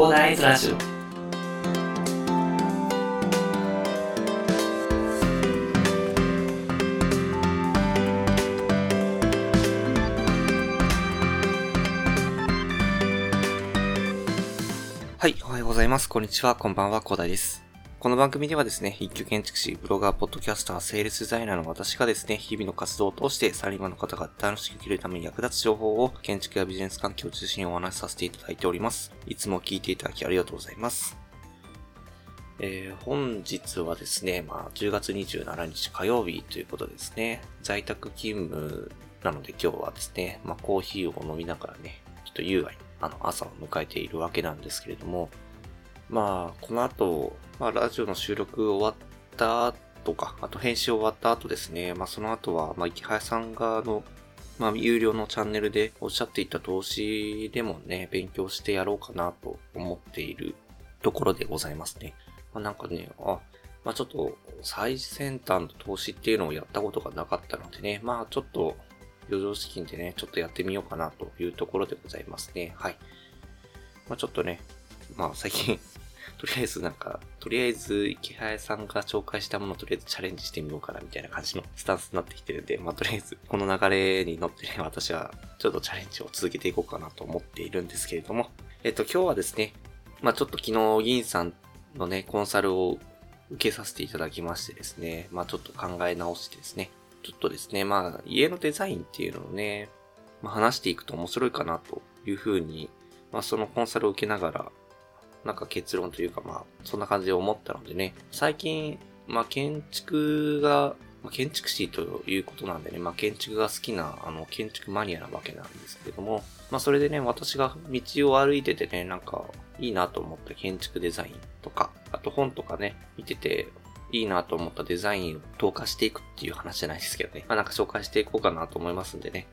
コーダーイズラジオはい、おはようございます。こんにちは、こんばんは、コーダイです。この番組ではですね、一級建築士、ブロガー、ポッドキャスター、セールスデザイナーの私がですね、日々の活動を通してサラリーマンの方が楽しく生きるために役立つ情報を建築やビジネス環境を中心にお話しさせていただいております。いつも聞いていただきありがとうございます。えー、本日はですね、まあ、10月27日火曜日ということですね、在宅勤務なので今日はですね、まあ、コーヒーを飲みながらね、ちょっと優雅にあの朝を迎えているわけなんですけれども、まあ、この後、まあ、ラジオの収録終わった後か、あと編集終わった後ですね、まあ、その後は、まあ、池早さんが、の、まあ、有料のチャンネルでおっしゃっていた投資でもね、勉強してやろうかなと思っているところでございますね。まあ、なんかね、あ、まあ、ちょっと最先端の投資っていうのをやったことがなかったのでね、まあ、ちょっと余剰資金でね、ちょっとやってみようかなというところでございますね。はい。まあ、ちょっとね、まあ、最近、とりあえずなんか、とりあえず、池早さんが紹介したものをとりあえずチャレンジしてみようかなみたいな感じのスタンスになってきてるんで、まあ、とりあえず、この流れに乗ってね、私はちょっとチャレンジを続けていこうかなと思っているんですけれども、えっと、今日はですね、まあ、ちょっと昨日、銀さんのね、コンサルを受けさせていただきましてですね、まあ、ちょっと考え直してですね、ちょっとですね、まあ、家のデザインっていうのをね、まあ、話していくと面白いかなというふうに、まあ、そのコンサルを受けながら、なんか結論というかまあ、そんな感じで思ったのでね、最近、まあ建築が、まあ、建築士ということなんでね、まあ建築が好きな、あの、建築マニアなわけなんですけれども、まあそれでね、私が道を歩いててね、なんか、いいなと思った建築デザインとか、あと本とかね、見てて、いいなと思ったデザインを投下していくっていう話じゃないですけどね。まあなんか紹介していこうかなと思いますんでね。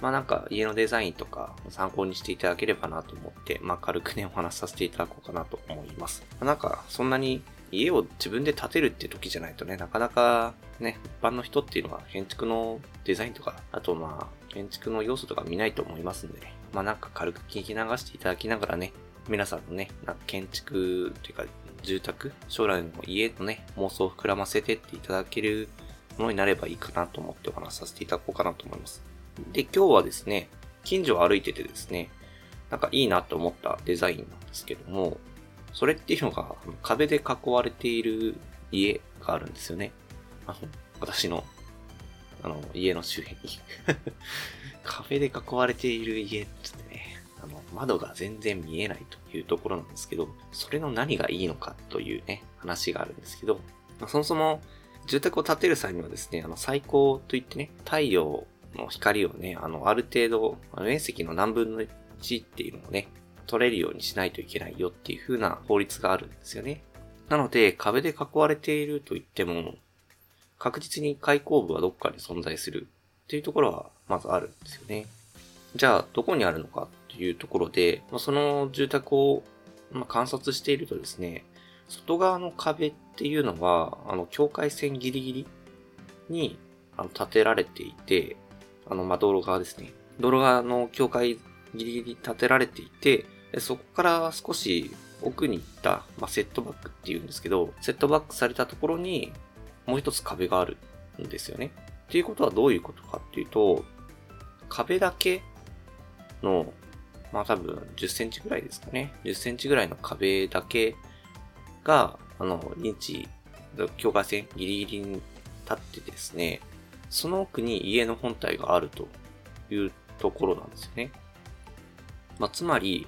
まあなんか家のデザインとか参考にしていただければなと思って、まあ軽くねお話しさせていただこうかなと思います。まあなんかそんなに家を自分で建てるって時じゃないとね、なかなかね、一般の人っていうのは建築のデザインとか、あとまあ建築の要素とか見ないと思いますんでね。まあなんか軽く聞き流していただきながらね、皆さんのね、なんか建築っていうか住宅、将来の家のね、妄想を膨らませてっていただけるものになればいいかなと思ってお話しさせていただこうかなと思います。で、今日はですね、近所を歩いててですね、なんかいいなと思ったデザインなんですけども、それっていうのが壁で囲われている家があるんですよね。あの、私の、あの、家の周辺に。壁で囲われている家ってね、あの、窓が全然見えないというところなんですけど、それの何がいいのかというね、話があるんですけど、そもそも住宅を建てる際にはですね、あの、最高といってね、太陽の光をね、あの、ある程度、面積の何分の1っていうのをね、取れるようにしないといけないよっていう風な法律があるんですよね。なので、壁で囲われていると言っても、確実に開口部はどっかに存在するっていうところはまずあるんですよね。じゃあ、どこにあるのかっていうところで、まあ、その住宅を、ま、観察しているとですね、外側の壁っていうのは、あの、境界線ギリギリに、あの、建てられていて、あの、まあ、道路側ですね。道路側の境界ギリギリ建てられていて、そこから少し奥に行った、まあ、セットバックっていうんですけど、セットバックされたところに、もう一つ壁があるんですよね。っていうことはどういうことかっていうと、壁だけの、まあ多分10センチぐらいですかね。10センチぐらいの壁だけが、あの、認知、境界線ギリギリに立ってですね、その奥に家の本体があるというところなんですよね。まあ、つまり、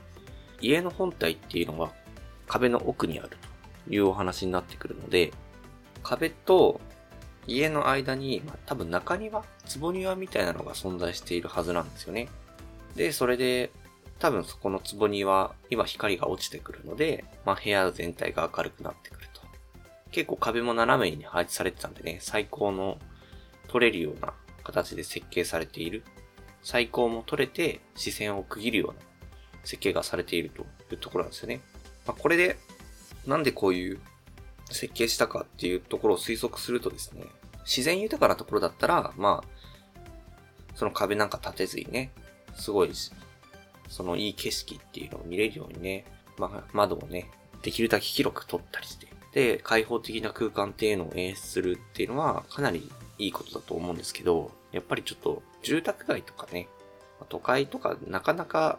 家の本体っていうのは壁の奥にあるというお話になってくるので、壁と家の間に、まあ、多分中庭、坪庭みたいなのが存在しているはずなんですよね。で、それで、多分そこの坪庭には光が落ちてくるので、まあ、部屋全体が明るくなってくると。結構壁も斜めに配置されてたんでね、最高の取れるような形で設計されている。最高も取れて視線を区切るような設計がされているというところなんですよね。まあ、これで、なんでこういう設計したかっていうところを推測するとですね、自然豊かなところだったら、まあ、その壁なんか立てずにね、すごい、そのいい景色っていうのを見れるようにね、まあ、窓をね、できるだけ広く取ったりして、で、開放的な空間っていうのを演出するっていうのは、かなりいいことだと思うんですけど、やっぱりちょっと、住宅街とかね、都会とかなかなか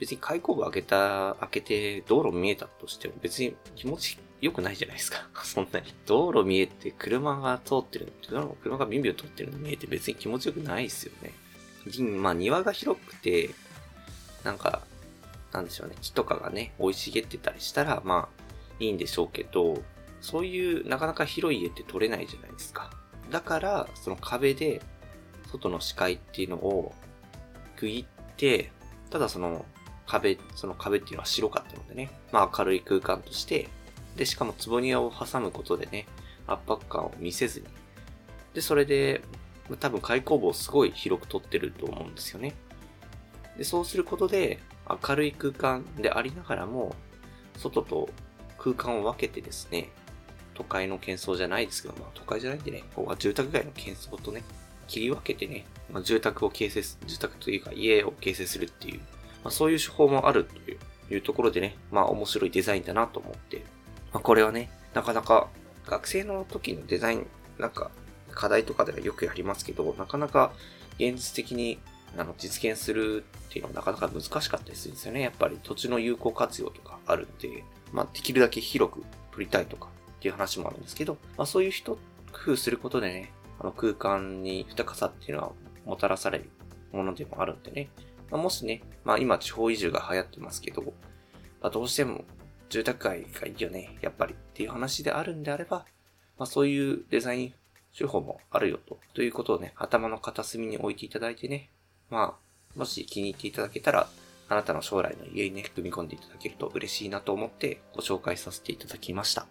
別に開口部開けた、開けて道路見えたとしても別に気持ち良くないじゃないですか。そんなに。道路見えて車が通ってるの、車がビンビン通ってるの見えて別に気持ちよくないですよね。まあ庭が広くて、なんか、なんでしょうね、木とかがね、生い茂ってたりしたら、まあ、いいんでしょうけど、そういうなかなか広い家って取れないじゃないですか。だから、その壁で、外の視界っていうのを区切って、ただその壁、その壁っていうのは白かったのでね、まあ明るい空間として、で、しかも坪庭を挟むことでね、圧迫感を見せずに。で、それで、多分開口部をすごい広く取ってると思うんですよね。で、そうすることで、明るい空間でありながらも、外と空間を分けてですね、都会の喧騒じゃないですけど、まあ都会じゃないんでね、ここは住宅街の喧騒とね、切り分けてね、まあ、住宅を形成す、住宅というか家を形成するっていう、まあ、そういう手法もあるといういうところでね、まあ面白いデザインだなと思って、まあこれはね、なかなか学生の時のデザイン、なんか課題とかではよくやりますけど、なかなか現実的にあの実現するっていうのはなかなか難しかったりするんですよね。やっぱり土地の有効活用とかあるんで、まあできるだけ広く取りたいとかっていう話もあるんですけど、まあそういう一工夫することでね、あの空間に豊かさっていうのはもたらされるものでもあるんでね。まあ、もしね、まあ今地方移住が流行ってますけど、まあ、どうしても住宅街がいいよね、やっぱりっていう話であるんであれば、まあそういうデザイン手法もあるよと。ということをね、頭の片隅に置いていただいてね、まあ、もし気に入っていただけたら、あなたの将来の家にね、組み込んでいただけると嬉しいなと思ってご紹介させていただきました。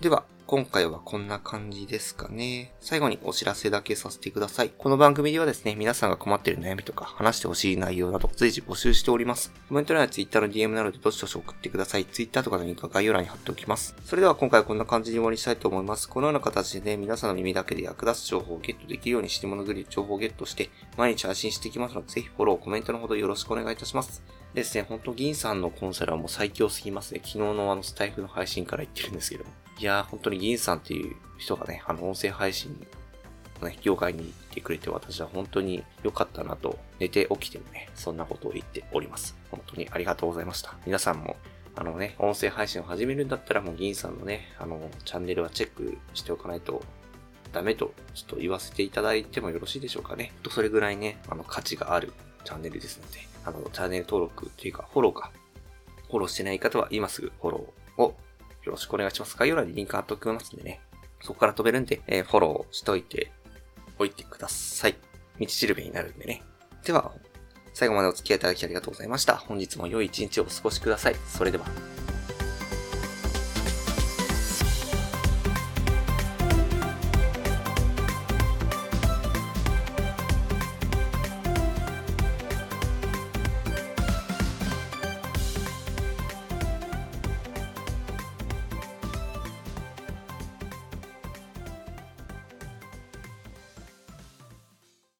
では、今回はこんな感じですかね。最後にお知らせだけさせてください。この番組ではですね、皆さんが困っている悩みとか話してほしい内容など随時募集しております。コメント欄や Twitter の DM などでどしどし送ってください。Twitter とかのリンクは概要欄に貼っておきます。それでは今回はこんな感じに終わりしたいと思います。このような形でね、皆さんの耳だけで役立つ情報をゲットできるようにして物ぐり情報をゲットして毎日配信していきますので、ぜひフォロー、コメントのほどよろしくお願いいたします。ですね、ほんと銀さんのコンサルはもう最強すぎますね。昨日のあのスタイフの配信から言ってるんですけども。いやー、本当に銀さんっていう人がね、あの、音声配信のね、業界に行ってくれて私は本当に良かったなと、寝て起きてもね、そんなことを言っております。本当にありがとうございました。皆さんも、あのね、音声配信を始めるんだったらもう銀さんのね、あの、チャンネルはチェックしておかないとダメと、ちょっと言わせていただいてもよろしいでしょうかね。と、それぐらいね、あの、価値があるチャンネルですので、あの、チャンネル登録っていうか、フォローか。フォローしてない方は今すぐフォローをよろしくお願いします。概要欄にリンク貼っておきますんでね。そこから飛べるんで、えー、フォローしといておいてください。道しるべになるんでね。では、最後までお付き合いいただきありがとうございました。本日も良い一日をお過ごしください。それでは。